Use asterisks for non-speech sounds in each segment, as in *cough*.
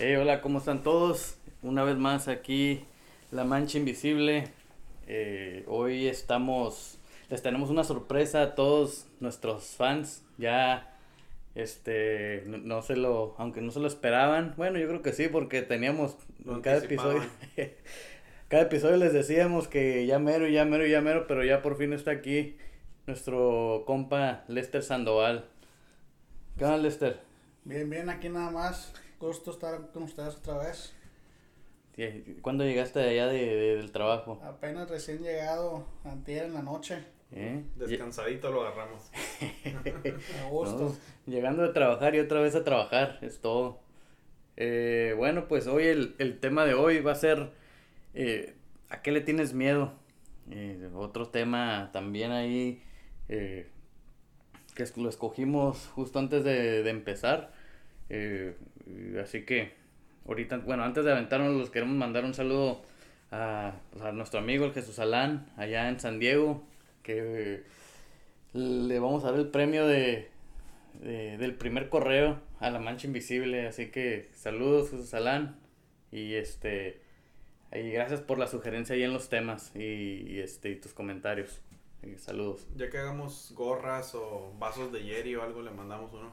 Hey, hola, ¿cómo están todos? Una vez más aquí, La Mancha Invisible. Eh, hoy estamos, les tenemos una sorpresa a todos nuestros fans. Ya, este, no, no se lo, aunque no se lo esperaban. Bueno, yo creo que sí, porque teníamos Lo en cada episodio. *laughs* cada episodio les decíamos que ya mero, ya mero, ya mero, pero ya por fin está aquí nuestro compa Lester Sandoval. ¿Qué onda, Lester? Bien, bien, aquí nada más. Gusto estar con ustedes otra vez. ¿Cuándo llegaste de allá de, de- del trabajo? Apenas recién llegado antier en la noche. ¿Eh? Descansadito lo agarramos. *laughs* A gusto. No, llegando de trabajar y otra vez a trabajar, es todo. Eh, bueno, pues hoy el, el tema de hoy va a ser eh, ¿a qué le tienes miedo? Eh, otro tema también ahí eh, que es- lo escogimos justo antes de, de empezar. Eh, así que ahorita, bueno, antes de aventarnos los queremos mandar un saludo a, pues, a nuestro amigo el Jesús Alán allá en San Diego que eh, le vamos a dar el premio de, de- del primer correo a la mancha invisible así que saludos Jesús Alán y este y gracias por la sugerencia ahí en los temas y, este y tus comentarios Y saludos Ya que hagamos gorras o vasos de Jerry o algo, le mandamos uno.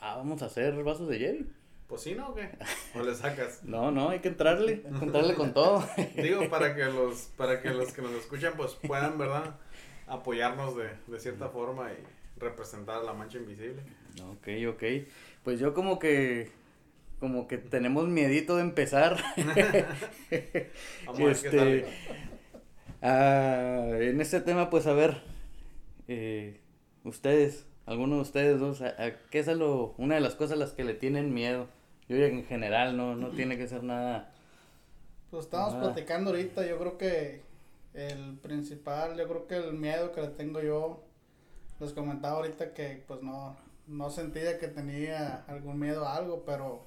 Ah vamos a hacer vasos de Jerry Pues sí, ¿no? ¿O qué? ¿O le sacas? *laughs* no no hay que entrarle hay que entrarle con todo *laughs* Digo, para que *laughs* los, para que los que nos escuchan pues puedan, ¿verdad? Apoyarnos de, de cierta forma y representar a la mancha invisible. Ok, ok. Pues yo como que, como que tenemos miedito de empezar. Vamos a ver qué sale. ah, en este tema, pues a ver, eh, ustedes, alguno de ustedes dos, ¿a, a qué es lo, una de las cosas a las que le tienen miedo? Yo diría que en general no, no tiene que ser nada. Pues estamos platicando ahorita. Yo creo que el principal, yo creo que el miedo que le tengo yo, les comentaba ahorita que pues no, no sentía que tenía algún miedo a algo, pero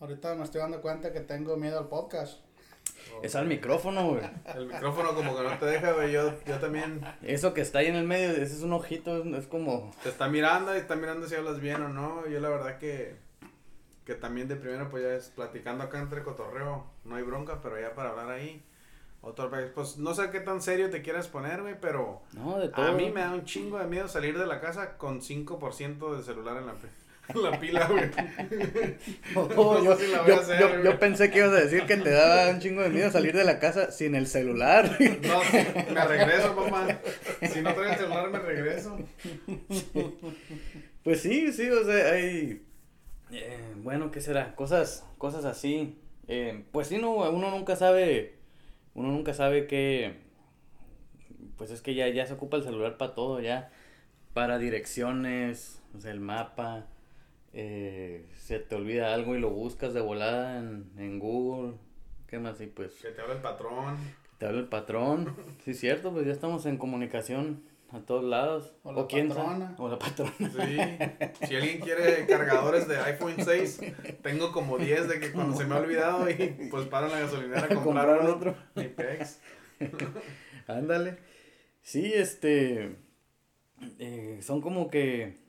ahorita me estoy dando cuenta que tengo miedo al podcast. Es al micrófono, güey. El micrófono como que no te deja, güey. Yo, yo también Eso que está ahí en el medio, ese es un ojito, es, como... te está mirando y está mirando si hablas bien o no. Yo la verdad que, que también de primero pues ya es platicando acá entre cotorreo. No hay bronca, pero ya para hablar ahí. Otra vez, pues no sé qué tan serio te quieras poner, güey, pero No, de todo. a mí me da un chingo de miedo salir de la casa con 5% de celular en la, *laughs* la pila, güey. *laughs* No yo, sé si la voy a yo- hacer, yo- güey. yo pensé que ibas a decir que te daba un chingo de miedo salir de la casa sin el celular. No, me regreso, papá. Si no traigo el celular, me regreso. *laughs* Pues sí, sí, o sea, hay... eh, bueno, ¿qué será? Cosas, cosas así. Eh, pues sí, no, uno nunca sabe, uno nunca sabe que... Pues es que ya, ya se ocupa el celular para todo, ya. Para direcciones, o sea, el mapa. Eh, se te olvida algo y lo buscas de volada en, en Google. ¿Qué más? Y pues... Que te habla el patrón. Te habla el patrón. Sí, cierto, pues ya estamos en comunicación a todos lados. O la quién patrona. sabe? O la patrona. Sí. Si alguien quiere cargadores de iPhone 6, tengo como 10 de que cuando se me ha olvidado y pues paro en la gasolinera a *laughs* comprar Comprar uno. otro. *laughs* Ándale. Sí, este. eh, son como que.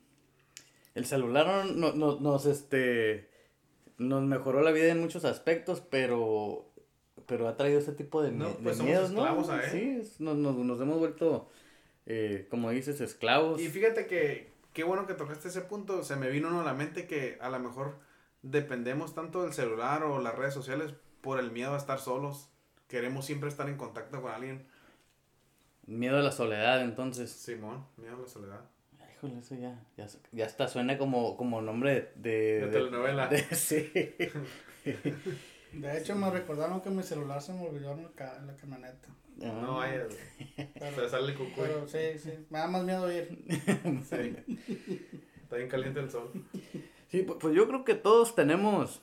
El celular no, no- no- nos, este. Nos mejoró la vida en muchos aspectos, pero. Pero ha traído ese tipo de, No, de pues somos miedos, ¿no? esclavos a él. Sí, es- nos, nos, nos hemos vuelto, eh, como dices, esclavos. Y fíjate que qué bueno que tocaste ese punto. Se me vino uno a la mente que a lo mejor dependemos tanto del celular o las redes sociales por el miedo a estar solos. Queremos siempre estar en contacto con alguien. Miedo a la soledad, entonces. Simón, miedo a la soledad. Híjole, eso ya, ya, ya hasta suena como, como nombre de... De telenovela. de- *laughs* sí. De hecho, me recordaron que mi celular se me olvidó en, el ca- en la camioneta. No vayas. Pero, Se sale cucuy. pero sí, sí, me da más miedo ir. *laughs* Sí. Está bien caliente el sol. Sí, pu- pues yo creo que todos tenemos,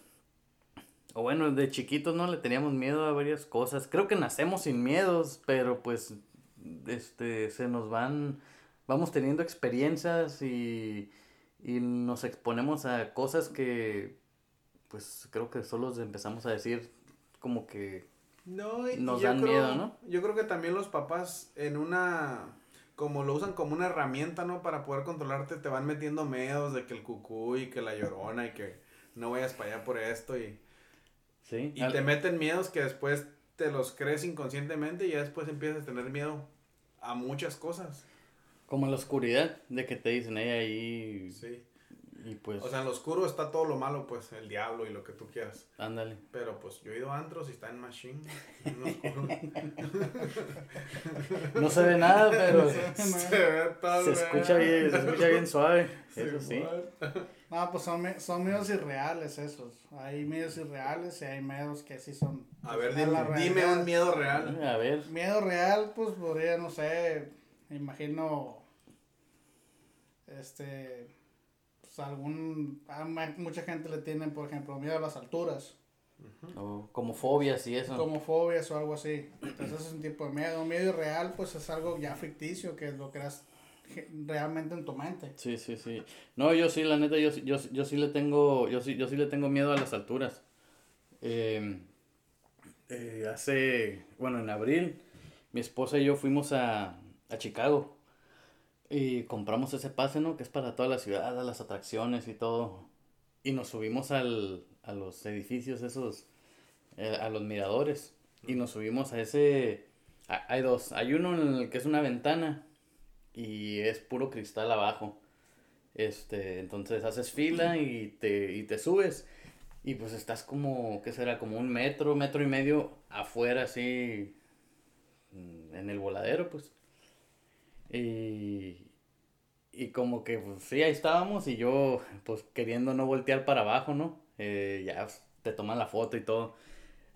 o bueno, de chiquitos no le teníamos miedo a varias cosas. Creo que nacemos sin miedos, pero pues, este, se nos van, vamos teniendo experiencias y, y nos exponemos a cosas que, pues creo que solo empezamos a decir como que No, y Nos dan creo- miedo, ¿no? Yo creo que también los papás en una como lo usan como una herramienta, ¿no? Para poder controlarte, te van metiendo miedos de que el cucuy, que la llorona y que no vayas para allá por esto y Sí. Y al- te meten miedos que después te los crees inconscientemente y ya después empiezas a tener miedo a muchas cosas. Como en la oscuridad, de que te dicen, "Ey, ahí, Sí. y pues, O sea, en lo oscuro está todo lo malo, pues, el diablo y lo que tú quieras. ándale. Pero pues yo he ido a antros y está en machine. *laughs* En lo oscuro. No se ve nada, pero *laughs* se ve todo se escucha bien, se escucha bien *laughs* suave, Sí, eso sí. No, pues son, me- son miedos irreales esos. Hay miedos irreales y hay miedos que sí son. A ver, dime, dime un miedo real. A ver, Miedo real, pues podría, no sé, me imagino. Este. Pues algún. a mucha gente le tiene, por ejemplo, miedo a las alturas. o como fobias y eso. Como fobias o algo así. Entonces es un tipo de miedo. Miedo irreal, pues es algo ya ficticio que lo creas realmente en tu mente. Sí, sí, sí. No, yo sí, la neta, yo, sí- yo, sí- yo sí le tengo, yo sí, yo sí le tengo miedo a las alturas. Eh, eh, hace, bueno, en abril, mi esposa y yo fuimos a, a Chicago y compramos ese pase, ¿no? Que es para toda la ciudad, a las atracciones y todo. Y nos subimos al, a los edificios esos, eh, a los miradores. Y nos subimos a ese, hay dos, hay uno en el que es una ventana y es puro cristal abajo. Este, entonces haces fila y te, y te subes y pues estás como, ¿qué será? Como un metro, metro y medio afuera así en el voladero pues. Y, y como que pues sí, ahí estábamos y yo pues queriendo no voltear para abajo, ¿no? Eh, ya pues, te toman la foto y todo.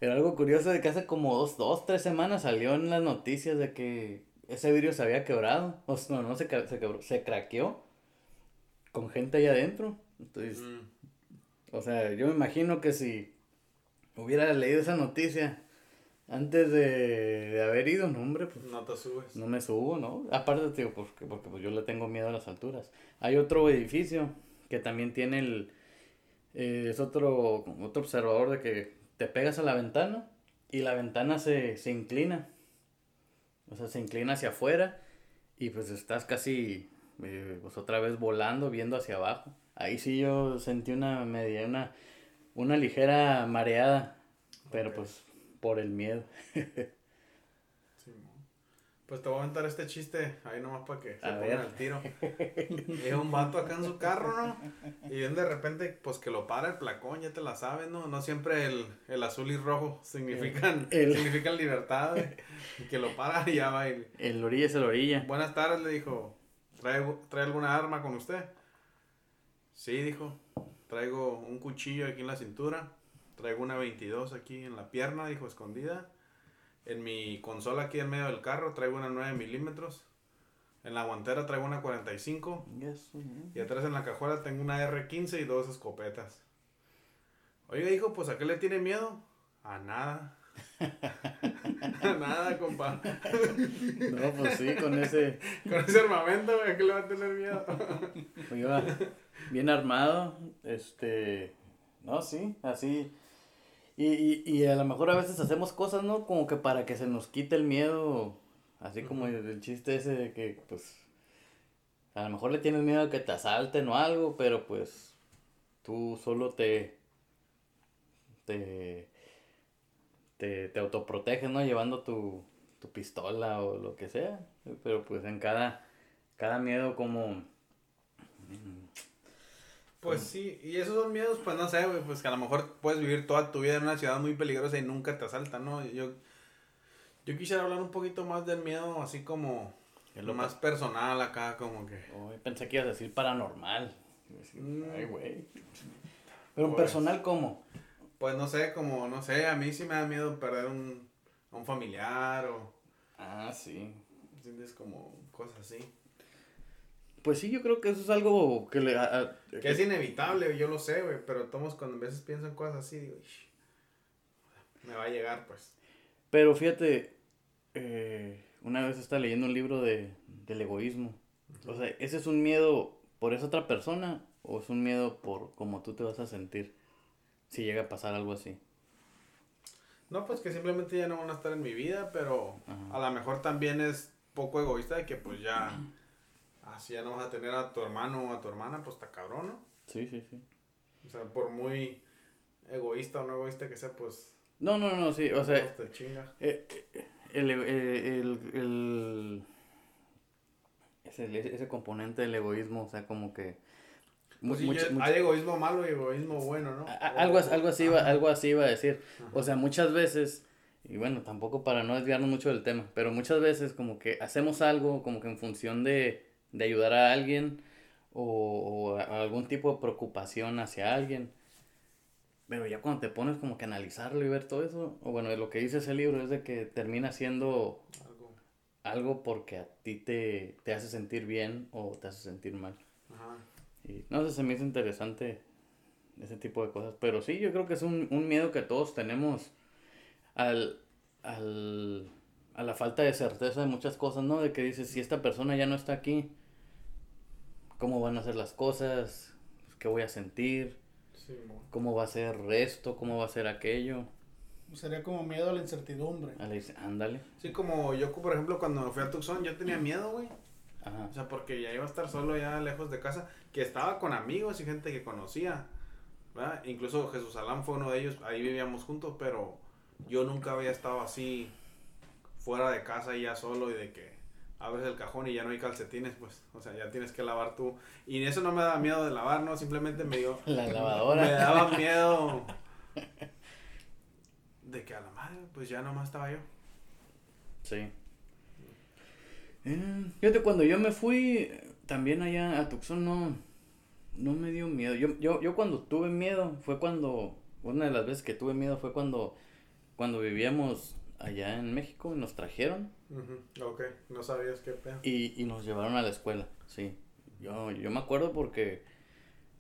Pero algo curioso de que hace como dos, dos, tres semanas salió en las noticias de que ese vidrio se había quebrado. O sea, no, no se, se quebró, se craqueó con gente ahí adentro. Entonces, Mm. o sea, yo me imagino que si hubiera leído esa noticia antes de, de haber ido, no, hombre, pues No te subes. no me subo, ¿no? Aparte, te digo, porque, porque pues, yo le tengo miedo a las alturas. Hay otro edificio que también tiene el... eh, es otro, otro observador de que te pegas a la ventana y la ventana se, se inclina. O sea, se inclina hacia afuera y pues estás casi, eh, pues otra vez volando, viendo hacia abajo. Ahí sí yo sentí una media, una, una ligera mareada, pero pues por el miedo. Pues te voy a aventar este chiste ahí nomás para que se A pongan al tiro. Llega un vato acá en su carro, ¿no? Y de repente, pues que lo para el placón, ya te la sabes, ¿no? No siempre el, el azul y rojo significan, *laughs* El- significan libertad. güey. Y que lo para y ya va. Y, El orilla es el orilla. Buenas tardes, le dijo. ¿Trae, ¿Trae alguna arma con usted? Sí, dijo. Traigo un cuchillo aquí en la cintura. Traigo una 22 aquí en la pierna, dijo, escondida. En mi consola aquí en medio del carro traigo una 9 milímetros. En la guantera traigo una 45. Eso, ¿no? Y atrás en la cajuela tengo una R15 y dos escopetas. Oiga, hijo, pues ¿a qué le tiene miedo? A nada. *laughs* *laughs* a nada, compa. No, pues sí, con ese. *laughs* Con ese armamento, ¿a qué le va a tener miedo? iba bien armado. Este. No, sí, así. Y, y, y a lo mejor a veces hacemos cosas, ¿no? Como que para que se nos quite el miedo. Así como el, el chiste ese de que, pues. A lo mejor le tienes miedo a que te asalten o algo, pero pues. Tú solo te. Te. Te, te autoproteges, ¿no? Llevando tu, tu pistola o lo que sea. Pero pues en cada. Cada miedo como. Pues sí, y esos son miedos, pues no sé, güey, pues que a lo mejor puedes vivir toda tu vida en una ciudad muy peligrosa y nunca te asaltan, ¿no? Yo, yo quisiera hablar un poquito más del miedo, así como lo más personal acá, como que... Ay, pensé que ibas a decir paranormal. Mm. Ay, güey. Pero Pues- personal, ¿cómo? Pues no sé, como, no sé, a mí sí me da miedo perder un, a un familiar o, Ah, sí. ¿entiendes? Como cosas así. Pues sí, yo creo que eso es algo que le... a- a- Que es inevitable, yo lo sé, güey, pero todos cuando a veces pienso en cosas así, digo, "Ish, me va a llegar, pues. Pero fíjate, eh, una vez estaba leyendo un libro de, del egoísmo. O sea, ¿ese es un miedo por esa otra persona o es un miedo por cómo tú te vas a sentir si llega a pasar algo así? No, pues que simplemente ya no van a estar en mi vida, pero Ajá. a lo mejor también es poco egoísta de que pues ya, *clears throat* así ya no vas a tener a tu hermano o a tu hermana, pues está cabrón, ¿no? Sí, sí, sí. O sea, por muy egoísta o no egoísta que sea, pues. No, no, no, sí, o sea. Te chinga. Eh, eh, el, eh, el, el, ese, ese componente del egoísmo, o sea, como que. Pues hay egoísmo malo y egoísmo bueno, ¿no? a- algo, algo, así iba, algo así iba a decir. Ajá. O sea, muchas veces, y bueno, tampoco para no desviarnos mucho del tema, pero muchas veces como que hacemos algo como que en función de, de ayudar a alguien o, o a- algún tipo de preocupación hacia alguien. Pero ya cuando te pones como que analizarlo y ver todo eso, o bueno, lo que dice ese libro es de que termina siendo Algo. algo porque a ti te, te hace sentir bien o te hace sentir mal. Ajá. Y no sé, se me hizo interesante ese tipo de cosas. Pero sí, yo creo que es un, un miedo que todos tenemos al, al, a la falta de certeza de muchas cosas, ¿no? De que dices, si esta persona ya no está aquí, ¿cómo van a ser las cosas? ¿Qué voy a sentir? Sí, mo. ¿Cómo va a ser esto? ¿Cómo va a ser aquello? Sería como miedo a la incertidumbre. Le dice, ándale. Sí, como yo, por ejemplo, cuando fui a Tucson, yo tenía miedo, güey. Ajá. O sea, porque ya iba a estar solo, ya lejos de casa, que estaba con amigos y gente que conocía, ¿verdad? Incluso Jesús Alán fue uno de ellos, ahí vivíamos juntos, pero yo nunca había estado así, fuera de casa y ya solo y de que abres el cajón y ya no hay calcetines, pues, o sea, ya tienes que lavar tú. Y eso no me daba miedo de lavar, no, simplemente me dio... *laughs* La lavadora. Me daba *laughs* miedo de que a la madre, pues ya nomás estaba yo. Sí. Eh, fíjate, cuando yo me fui también allá a Tucson no, no me dio miedo. Yo, yo, yo cuando tuve miedo fue cuando, una de las veces que tuve miedo fue cuando, cuando vivíamos allá en México y nos trajeron Ok, no sabías qué pedo. y, y nos llevaron a la escuela, sí. Yo, yo me acuerdo porque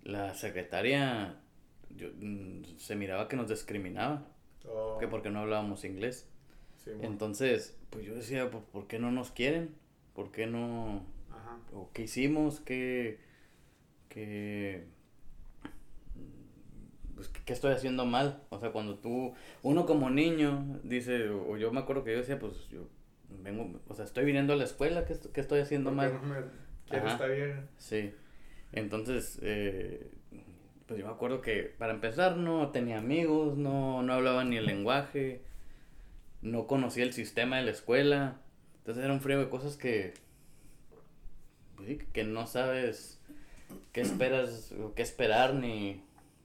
la secretaria yo, mm, se miraba que nos discriminaba, Oh, que porque no hablábamos inglés. sí. Entonces, pues yo decía, ¿por, por qué no nos quieren? ¿Por qué no? Ajá. ¿O qué hicimos? ¿Qué, qué, pues, ¿qué- estoy haciendo mal? O sea, cuando tú, uno como niño dice, o, yo me acuerdo que yo decía, pues yo vengo, o sea, estoy viniendo a la escuela, ¿qué, est- qué estoy haciendo ¿Por qué mal? no me quiere Ajá. esta vieja? Sí. Entonces, eh, pues yo me acuerdo que para empezar no tenía amigos, no, no hablaba ni el lenguaje, no conocía el sistema de la escuela. Entonces era un frío de cosas que, pues que no sabes qué esperas, o qué esperar ni,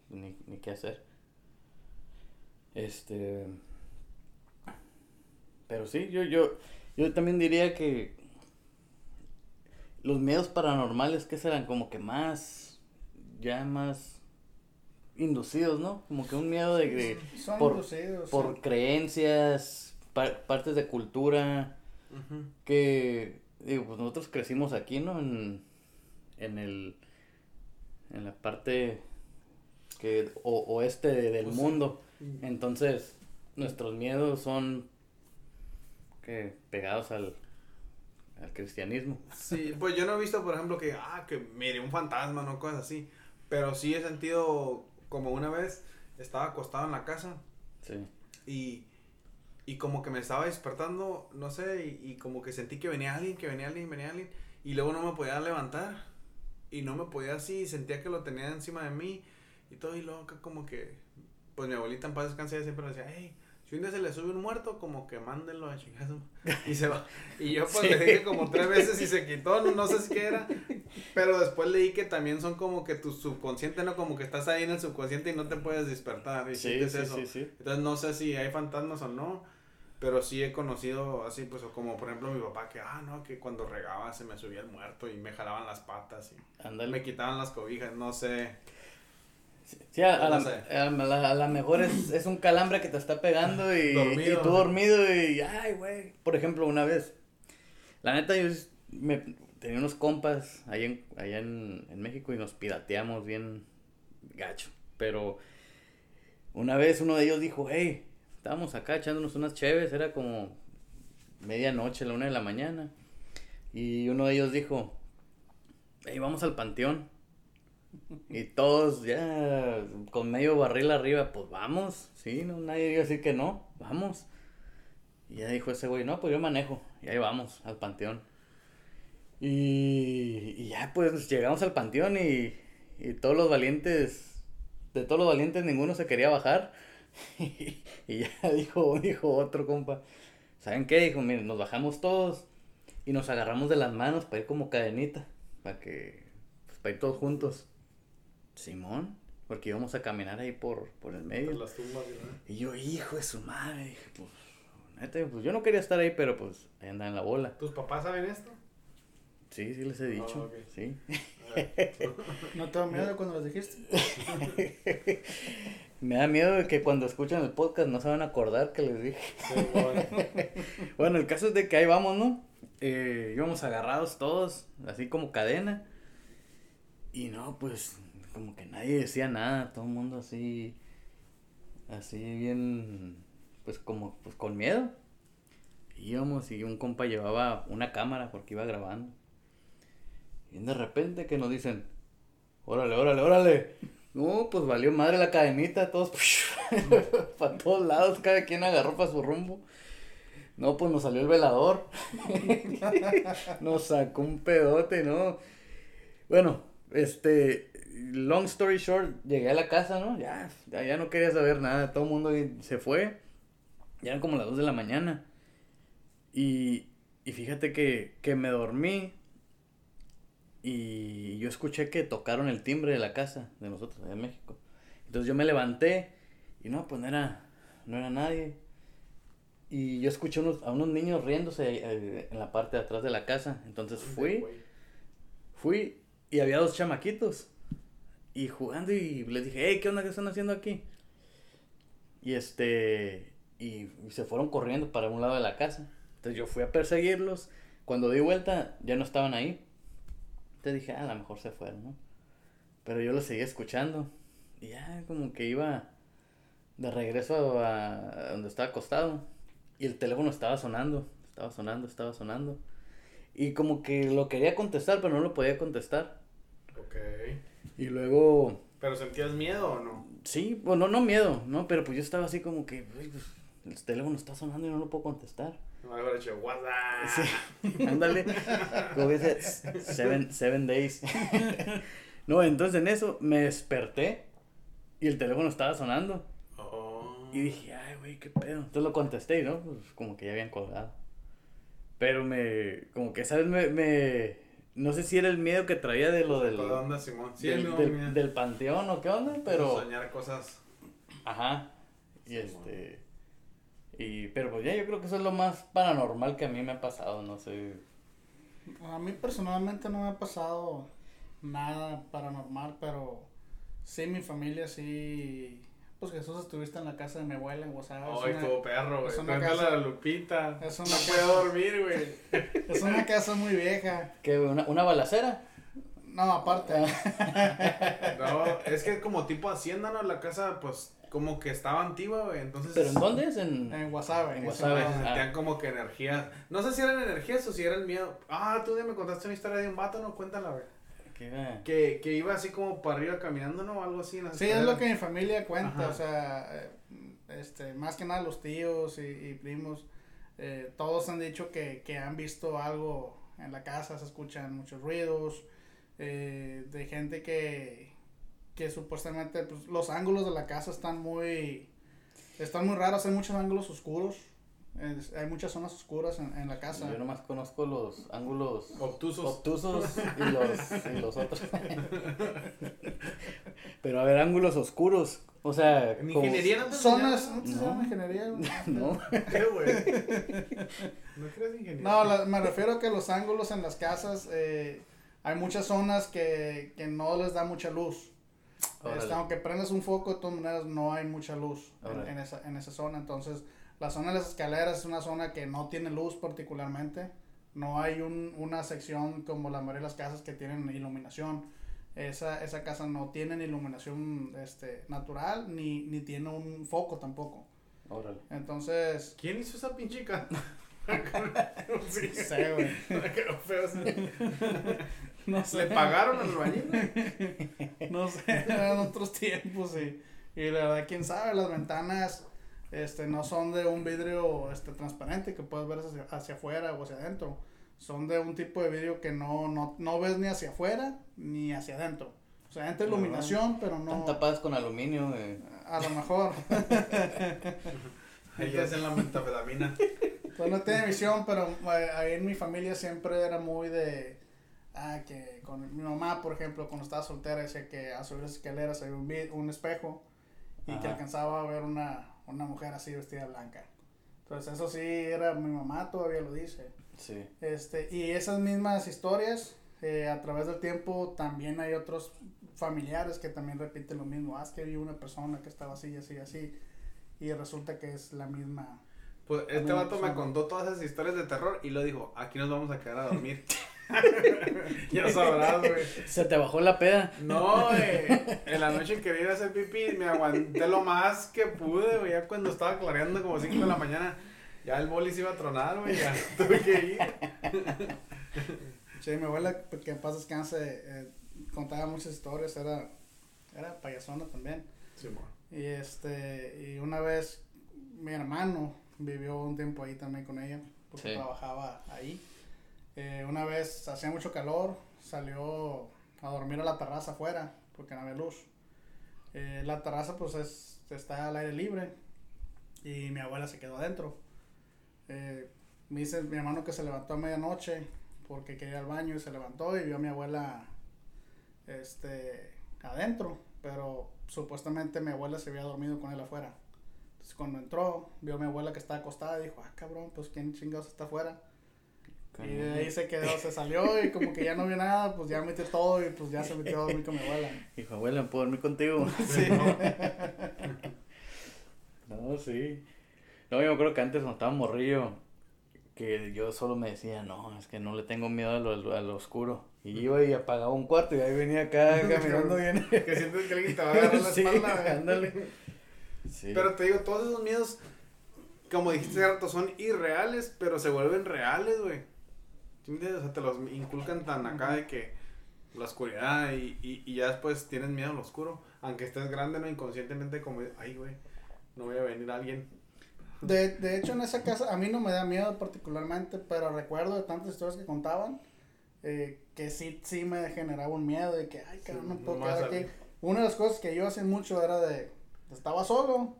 ni, ni qué hacer. Este... Pero sí, yo, yo, yo también diría que los miedos paranormales que serán como que más, ya más inducidos, ¿no? Como que un miedo de, de- Son por, inducidos, por sí. creencias, par- partes de cultura, que, digo, pues nosotros crecimos aquí, ¿no? En, en el, en la parte que, o, oeste de- del Pues sí. mundo. Entonces, nuestros miedos son que pegados al, al cristianismo. Sí, pues yo no he visto, por ejemplo, que, ah, que mire un fantasma, no cosas así. Pero sí he sentido como una vez estaba acostado en la casa Sí. y, y como que me estaba despertando, no sé, y, y como que sentí que venía alguien, que venía alguien, venía alguien, y luego no me podía levantar y no me podía así, sentía que lo tenía encima de mí y todo, y luego como que, pues mi abuelita en paz descanse siempre me decía, hey, si un día se le sube un muerto, como que mándenlo a chingazo. Y se va. Y yo pues *laughs* Sí. le dije como tres veces y se quitó, no, no sé si qué era. Pero después leí que también son como que tu subconsciente, ¿no? Como que estás ahí en el subconsciente y no te puedes despertar. Y Sí, sí, eso. sí, sí. Entonces no sé si hay fantasmas o no, pero sí he conocido así, pues, como por ejemplo mi papá, que, ah, no, que cuando regaba se me subía el muerto y me jalaban las patas y me quitaban las cobijas, no sé. Sí, a, a No la, a la- a la mejor es, es un calambre que te está pegando y, Dormido. y tú dormido y, ay, güey. Por ejemplo, una vez, la neta, yo me, tenía unos compas allá, en, allá en, en México y nos pirateamos bien gacho. Pero una vez uno de ellos dijo, hey, estábamos acá echándonos unas cheves, era como medianoche, la una de la mañana. Y uno de ellos dijo, hey, vamos al panteón. *laughs* Y todos ya con medio barril arriba, pues vamos, sí, no, nadie iba a decir que no, vamos. Y ya dijo ese güey, no, pues yo manejo, y ahí vamos al panteón. Y, ya pues llegamos al panteón y, y todos los valientes de todos los valientes ninguno se quería bajar. *laughs* y ya dijo, dijo otro compa. ¿Saben qué? Dijo, miren, nos bajamos todos y nos agarramos de las manos para ir como cadenita. Para que, pues, para ir todos juntos. Simón, porque íbamos a caminar ahí por, por el medio. Las tumbas, ¿no? Y yo, hijo de su madre, dije, pues, neta, pues yo no quería estar ahí, pero pues ahí andaba en la bola. ¿Tus papás saben esto? Sí, sí les he dicho, Ah, sí. *laughs* ¿No te da miedo cuando les dijiste? *laughs* Me da miedo de que cuando escuchan el podcast no se van a acordar que les dije. Sí, bueno. *laughs* Bueno, el caso es de que ahí vamos, ¿no? Eh, íbamos agarrados todos, así como cadena. Y no, pues, como que nadie decía nada, todo el mundo así, así bien, pues como, pues con miedo. Íbamos y un compa llevaba una cámara porque iba grabando. Y de repente que nos dicen, órale, órale, órale. No, pues valió madre la cadenita, todos *laughs* para todos lados, cada quien agarró para su rumbo. No, pues nos salió el velador. *laughs* nos sacó un pedote, ¿no? Bueno, este, long story short, llegué a la casa, ¿no? Ya, ya, ya no quería saber nada, todo el mundo se fue. Ya eran como las 2 de la mañana. Y, y fíjate que, que me dormí y yo escuché que tocaron el timbre de la casa de nosotros, de México. Entonces yo me levanté y no, pues no era, no era nadie. Y yo escuché unos, a unos niños riéndose eh, en la parte de atrás de la casa. Entonces fui, fui y había dos chamaquitos. Y jugando y les dije, hey, ¿qué onda? ¿Qué están haciendo aquí? Y este, y, se fueron corriendo para un lado de la casa. Entonces yo fui a perseguirlos. Cuando di vuelta, ya no estaban ahí. Entonces dije, ah, a lo mejor se fueron, ¿no? Pero yo los seguía escuchando. Y ya como que iba de regreso a, donde estaba acostado. Y el teléfono estaba sonando, estaba sonando, estaba sonando. Y como que lo quería contestar, pero no lo podía contestar. Ok. Y luego, ¿Pero sentías miedo o no? sí, bueno, no miedo, ¿no? Pero pues yo estaba así como que, "Uy, pues, el teléfono está sonando y no lo puedo contestar. No haber hecho. Sí, ándale. Como dice, seven, seven days. no, entonces en eso me desperté y el teléfono estaba sonando. Oh. Y dije, ay, güey, qué pedo. Entonces lo contesté, ¿no? Pues como que ya habían colgado. Pero me, como que esa vez me, me, no sé si era el miedo que traía de lo del, ¿Toda onda, Simón? Sí, del, panteón o qué onda, pero, Soñar cosas. ajá. Y este, y, pero pues ya yo creo que eso es lo más paranormal que a mí me ha pasado, no sé. A mí personalmente no me ha pasado nada paranormal, pero sí mi familia sí. Pues Jesús estuviste en la casa de mi abuela en Guasave. es Ay, una- todo perro, güey. es una casa- la Lupita. es una no casa- puedo dormir, güey. *laughs* Es una casa muy vieja. ¿Qué, una, una balacera? No, aparte. *laughs* No, es que como tipo hacienda, ¿no? La casa, pues, como que estaba antigua, güey. Entonces. ¿Pero en dónde es? En... En Guasave. En Guasave. Se una- sentían como que energías. No sé si eran energías o si era el miedo. Ah, tú ya me contaste una historia de un vato, ¿no? Cuéntala, güey. Que, que iba así como para arriba caminando, ¿no? Algo así. en las Sí, es lo que mi familia cuenta, Ajá. o sea, eh, este, más que nada los tíos y, y primos, eh, todos han dicho que, que han visto algo en la casa, se escuchan muchos ruidos, eh, de gente que, que supuestamente pues, los ángulos de la casa están muy, están muy raros, hay muchos ángulos oscuros, es- hay muchas zonas oscuras en, en la casa. Yo nomás conozco los ángulos Obtusos. obtusos y los, y los otros. *laughs* Pero a ver, ángulos oscuros. O sea, En como- ingeniería no Zonas? ¿no ingeniería? *laughs* No, ¿Qué, güey? *laughs* ¿No crees ingeniería? No, la- me refiero a que los ángulos en las casas, eh, hay muchas zonas que, que no les da mucha luz. Órale. Este, aunque prendas un foco, de todas maneras no hay mucha luz en esa, en esa zona. Entonces, la zona de las escaleras es una zona que no tiene luz particularmente. No hay un- una sección como la mayoría de las casas que tienen iluminación. Esa, esa casa no tiene ni iluminación este, natural ni, ni tiene un foco tampoco. órale. Entonces, ¿Quién hizo esa pinche *laughs* sí. *laughs* *laughs* no sé, güey. No sé. ¿Le pagaron al albañil? No sé, eran otros tiempos y, y la verdad, quién sabe, las ventanas este, no son de un vidrio este, transparente que puedes ver hacia, hacia afuera o hacia adentro. Son de un tipo de vidrio que no, no, no ves ni hacia afuera ni hacia adentro. O sea, entra iluminación, pero no. Están tapadas con aluminio, güey. A lo mejor. Ahí hacen la metafetamina. Pues no tiene visión, pero eh, ahí en mi familia siempre era muy de. Ah, que con mi mamá, por ejemplo, cuando estaba soltera, decía que a subir las escaleras había un, un espejo y que Ajá. alcanzaba a ver una, una mujer así vestida blanca. Entonces, eso sí, era mi mamá, todavía lo dice. Sí. Este, y esas mismas historias, eh, a través del tiempo, también hay otros familiares que también repiten lo mismo. Ah, es que vi una persona que estaba así, así, así. Y resulta que es la misma. Pues este vato me contó todas esas historias de terror y lo dijo, aquí nos vamos a quedar a dormir. *laughs* ya sabrás, güey. Se te bajó la peda. No, güey. En la noche quería ir a hacer pipí, me aguanté lo más que pude, güey. Ya cuando estaba clareando como 5 de la mañana, ya el boli se iba a tronar, güey. Ya *laughs* tuve que ir. Sí, mi abuela, pues, que en paz descanse, eh, contaba muchas historias, era, era payasona también. Y este, y una vez mi hermano vivió un tiempo ahí también con ella, porque Sí. trabajaba ahí. Eh, una vez hacía mucho calor, salió a dormir a la terraza afuera, porque no había luz. Eh, la terraza pues es, está al aire libre y mi abuela se quedó adentro. Eh, me dice mi hermano que se levantó a medianoche porque quería ir al baño y se levantó y vio a mi abuela este adentro, pero supuestamente mi abuela se había dormido con él afuera. Entonces cuando entró, vio a mi abuela que estaba acostada y dijo, ah cabrón, pues quién chingados está afuera. Y de ahí se quedó, se salió y como que ya no vio nada, pues ya metió todo y pues ya se metió a dormir con mi abuela. *laughs* Dijo, abuela, ¿puedo dormir contigo? *laughs* Sí. *laughs* No, sí. No, yo creo que antes cuando estaba morrillo, que yo solo me decía, no, es que no le tengo miedo a lo, a lo oscuro. Y iba y apagaba un cuarto y ahí venía acá caminando bien. Que sientes que alguien te va a agarrar la Sí, espalda, güey. ándale. Sí. Pero te digo, todos esos miedos, como dijiste hace rato, son irreales, pero se vuelven reales, güey. ¿Sí me entiendes? O sea, te los inculcan tan acá de que la oscuridad y, y, y ya después tienes miedo al oscuro. Aunque estés grande, ¿no? Inconscientemente como, ay, güey, no voy a venir alguien. De, de hecho, en esa casa a mí no me da miedo particularmente, pero recuerdo de tantas historias que contaban eh, que sí, sí me generaba un miedo de que, ay, cabrón, no puedo no quedar a- aquí. Una de las cosas que yo hacía mucho era de, estaba solo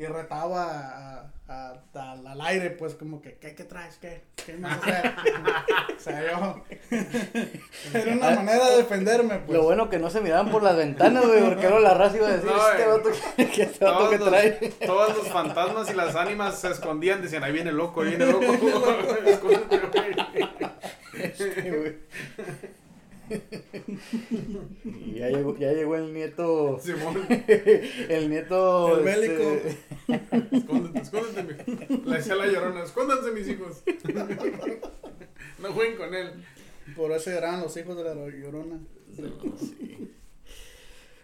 y retaba a- a- a- al, al aire, pues como que, ¿qué, qué traes? ¿Qué? ¿Qué me vas a hacer? o sea, yo... *laughs* era una manera de defenderme, pues. Lo bueno que no se miraban por las ventanas, güey, porque luego la raza iba a decir, No, este vato que, que este vato Todos que los, trae. todos los fantasmas y las ánimas se escondían, decían, ahí viene el loco, ahí viene el loco. *laughs* *laughs* Escóndete, güey. Y ya llegó, ya llegó el nieto, Simón, *laughs* el nieto... El bélico. este, escóndete, escóndete, mijo. Le decía la llorona, escóndanse mis hijos. *laughs* No jueguen con él. Por eso eran los hijos de la llorona. Sí.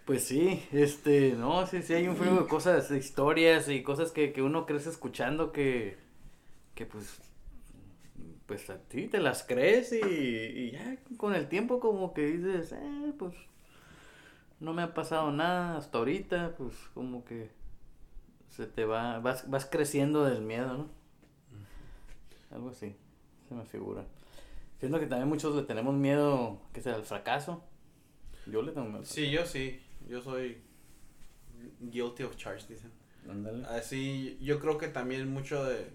Pues sí, este, no, sí, sí hay un frío de cosas, de historias y cosas que, que uno crece escuchando que, que pues, pues a ti te las crees y, y ya con el tiempo como que dices, eh, pues, no me ha pasado nada hasta ahorita, pues como que se te va, vas, vas creciendo del miedo, ¿no? Algo así, se me figura. Siento que también muchos le tenemos miedo, que sea al fracaso. Yo le tengo miedo. Sí, yo sí. Yo soy guilty of charge, dicen. Ándale. Así, yo creo que también mucho de...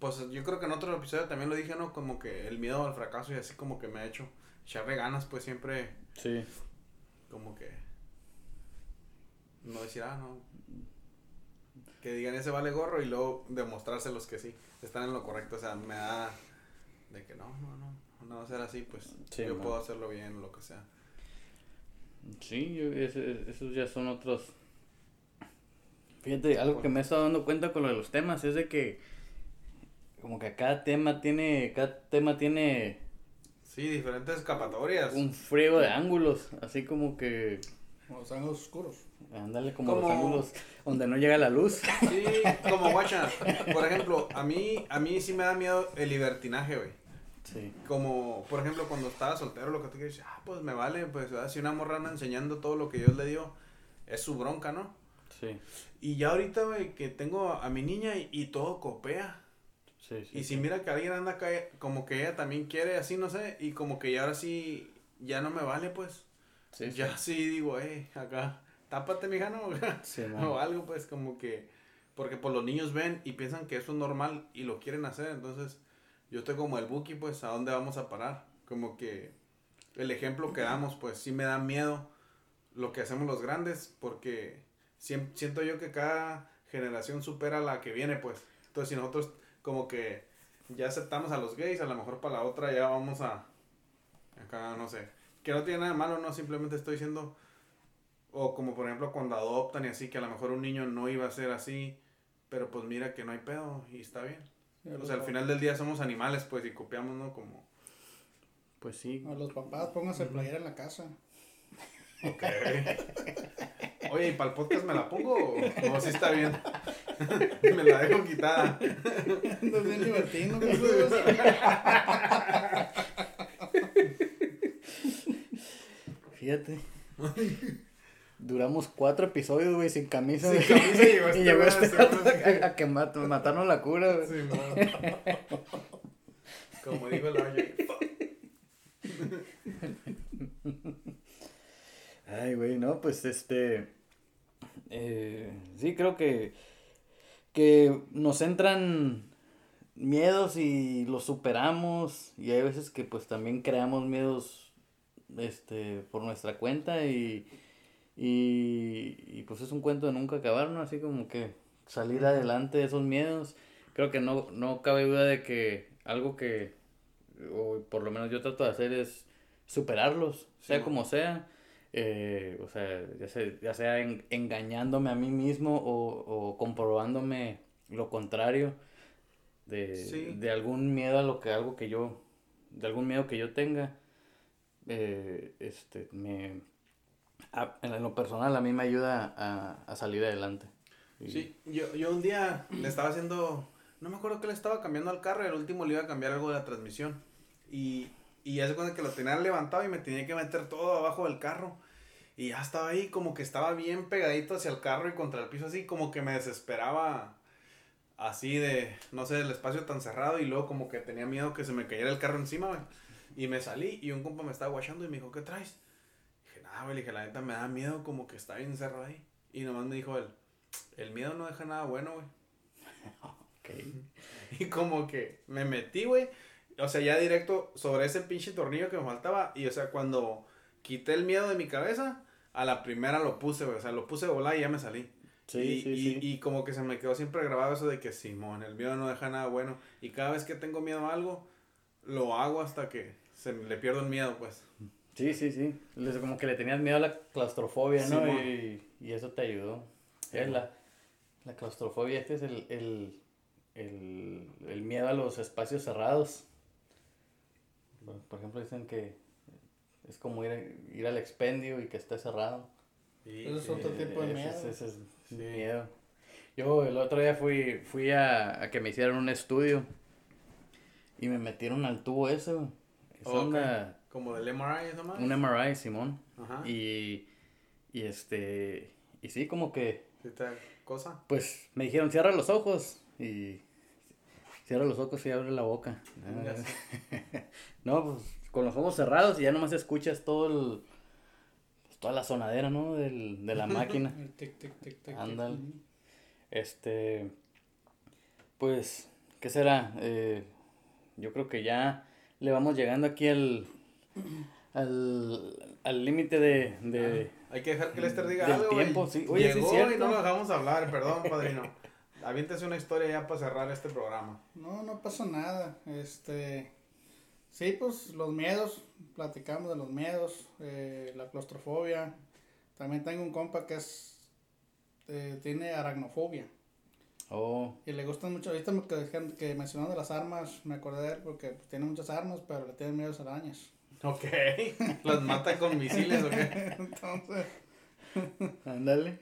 Pues yo creo que en otro episodio también lo dije, ¿no? Como que el miedo al fracaso y así como que me ha hecho echarle ganas, pues siempre Sí. como que... No decir, ah, no. Que digan ese vale gorro y luego demostrárselos que sí, están en lo correcto. O sea, me da de que no, no, no, no va a ser así, pues Sí, yo man. puedo hacerlo bien lo que sea. Sí, yo- ese- esos ya son otros. Fíjate, algo que me he estado dando cuenta con lo de los temas es de que como que cada tema tiene, cada tema tiene Sí, diferentes escapatorias. un friego de ángulos, así como que, Los ángulos oscuros. ándale como los ángulos donde no llega la luz. Sí, como guacha. Por ejemplo, a mí, a mí sí me da miedo el libertinaje, güey. Sí, Como, por ejemplo, cuando estaba soltero, lo que tú quieres, ah, pues me vale, pues si una morra anda enseñando todo lo que Dios le dio, es su bronca, ¿no? sí, Y ya ahorita, güey, que tengo a mi niña y, y todo copea. Sí, sí. Y si mira que alguien anda acá, como que ella también quiere, así, no sé, y como que ya ahora sí ya no me vale, pues. Sí, ya sí, digo, eh, acá, tápate, mijano, *laughs* o algo, pues, como que, porque pues los niños ven y piensan que eso es normal y lo quieren hacer, entonces, yo estoy como el Buki, pues, ¿a dónde vamos a parar? Como que el ejemplo que damos, pues, sí me da miedo lo que hacemos los grandes, porque siento yo que cada generación supera a la que viene, pues, entonces, si nosotros como que ya aceptamos a los gays, a lo mejor para la otra ya vamos a, acá, no sé, que no tiene nada de malo, no, simplemente estoy diciendo, o como por ejemplo cuando adoptan y así, que a lo mejor un niño no iba a ser así, pero pues mira que no hay pedo y está bien. O sea, al final del día somos animales, pues, y copiamos, ¿no? Como... Pues sí. A los papás, pónganse playera en la casa. Ok. *laughs* Oye, ¿y para el podcast me la pongo o no? Sí está bien. *laughs* me la dejo quitada. Andas bien libertino, Jesús. *laughs* Fíjate. Duramos cuatro episodios, güey, sin camisa. Sin camisa y *laughs* este y llegó este que- a, a que mat- matarnos la cura, güey. Sí. Como dijo el. Ay, güey, no, pues este. eh, sí, creo que. Que nos entran miedos y los superamos. Y hay veces que, pues también creamos miedos. Este, por nuestra cuenta y. Y, y, pues es un cuento de nunca acabar, ¿no? Así como que salir adelante de esos miedos. Creo que no, no cabe duda de que algo que, o por lo menos yo trato de hacer es superarlos, sea Sí, como sea. Eh, o sea, ya sea, ya sea en- engañándome a mí mismo o, o comprobándome lo contrario de, Sí. de algún miedo a lo que algo que yo, de algún miedo que yo tenga. Eh, este, me, a- en lo personal a mí me ayuda a, a salir adelante. Y- Sí, yo, yo un día le estaba haciendo, no me acuerdo que le estaba cambiando al carro, y el último le iba a cambiar algo de la transmisión. Y, y hace cuenta que lo tenía levantado y me tenía que meter todo abajo del carro. Y ya estaba ahí, como que estaba bien pegadito hacia el carro y contra el piso, así como que me desesperaba así de, no sé, el espacio tan cerrado y luego como que tenía miedo que se me cayera el carro encima, güey. Y me salí y un compa me estaba guachando y me dijo, ¿qué traes? Dije, nada, güey, dije, la neta me da miedo como que está bien cerrado ahí. Y nomás me dijo él, el miedo no deja nada bueno, güey. *laughs* Ok. Y como que me metí, güey. O sea, ya directo sobre ese pinche tornillo que me faltaba. Y o sea, cuando quité el miedo de mi cabeza, a la primera lo puse, güey. O sea, lo puse a volar y ya me salí. Sí, y, sí, y, sí. y como que se me quedó siempre grabado eso de que Simón, el miedo no deja nada bueno. Y cada vez que tengo miedo a algo, lo hago hasta que se le pierdo el miedo, pues. Sí, sí, sí. Como que le tenías miedo a la claustrofobia, ¿no? Y, y eso te ayudó. Es la, la claustrofobia, este es el, el, el, el miedo a los espacios cerrados. Por, ejemplo, dicen que es como ir, ir al expendio y que esté cerrado. Y, Eso es sí, otro tipo de miedo. ese es Sí. miedo. Yo el otro día fui, fui a, a que me hicieran un estudio y me metieron al tubo ese. Es una- Como del MRI, eso más. un MRI, Simón. Ajá. Y, y este, y sí, como que, ¿Sí te da cosa? pues me dijeron, cierra los ojos. Y cierra los ojos y abre la boca. Ah, *laughs* no, pues con los ojos cerrados y ya nomás escuchas todo el, pues, toda la sonadera, ¿no? Del, de la máquina. *laughs* El tic, tic, tic, tic, tic. Ándale. Este, pues, ¿qué será? Eh, yo creo que ya le vamos llegando aquí al al al límite de, de Hay que dejar que Lester diga Del algo. tiempo, sí. Oye, sí, Llegó cierto. y no lo dejamos hablar, perdón, padrino. *laughs* Aviéntese una historia ya para cerrar este programa. No, no pasa nada. Este, sí, pues los miedos, platicamos de los miedos, eh, la claustrofobia. También tengo un compa que es, eh, tiene aracnofobia oh, y le gustan mucho. Ahorita me- que, que mencionando las armas, me acordé de él porque pues, tiene muchas armas, pero le tiene miedo a las arañas. Ok. *laughs* ¿Las mata con misiles o qué? *laughs* Entonces, ándale.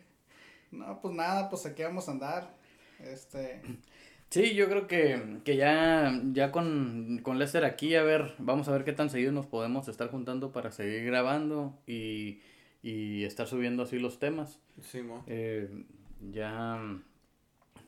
no, pues nada, pues aquí vamos a andar. Este, Sí, yo creo que, que ya, ya con, con Lester aquí, a ver, vamos a ver qué tan seguido nos podemos estar juntando para seguir grabando y, y estar subiendo así los temas. Sí, mo. Eh, ya,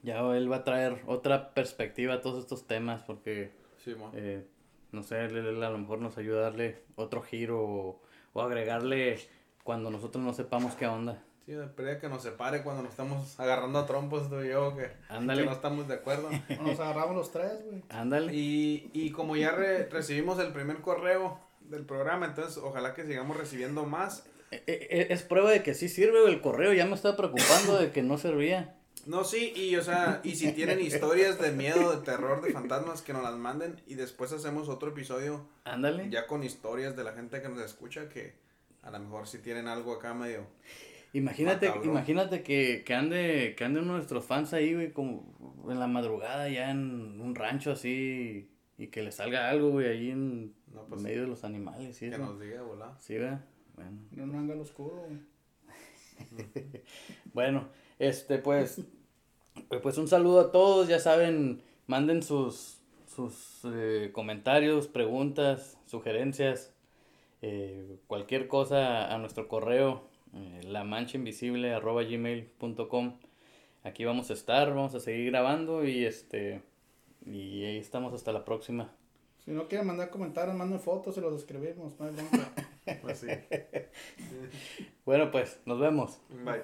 ya él va a traer otra perspectiva a todos estos temas porque Sí, mo. eh, no sé, él, él a lo mejor nos ayuda a darle otro giro o, o agregarle cuando nosotros no sepamos qué onda. Sí, de que nos separe cuando nos estamos agarrando a trompos tú y yo, que, no estamos de acuerdo. Nos agarramos los tres, güey. Ándale. Y, y como ya re- recibimos el primer correo del programa, entonces ojalá que sigamos recibiendo más. E- e- Es prueba de que sí sirve güey, el correo, ya me estaba preocupando de que no servía. No, sí, y o sea, y si tienen historias de miedo, de terror, de fantasmas, que nos las manden y después hacemos otro episodio Ándale. ya con historias de la gente que nos escucha que a lo mejor si tienen algo acá medio... Imagínate, Macabro. imagínate que, que ande, que ande uno de nuestros fans ahí, güey, como en la madrugada ya en un rancho así y que le salga algo, güey, ahí en No, pues, medio de los animales y que eso. nos diga, volá. Sí, ¿verdad? Bueno. No un ángel oscuro, güey. *laughs* Bueno, este, pues, pues un saludo a todos, ya saben, manden sus, sus eh, comentarios, preguntas, sugerencias, eh, cualquier cosa a nuestro correo, eh, lamanchainvisible.gmail.com. Aquí vamos a estar, vamos a seguir grabando y este, y ahí estamos hasta la próxima. Si no quieren mandar comentarios, manden fotos y los escribimos. No hay. *laughs* Pues sí. *laughs* Bueno, pues, nos vemos. Bye.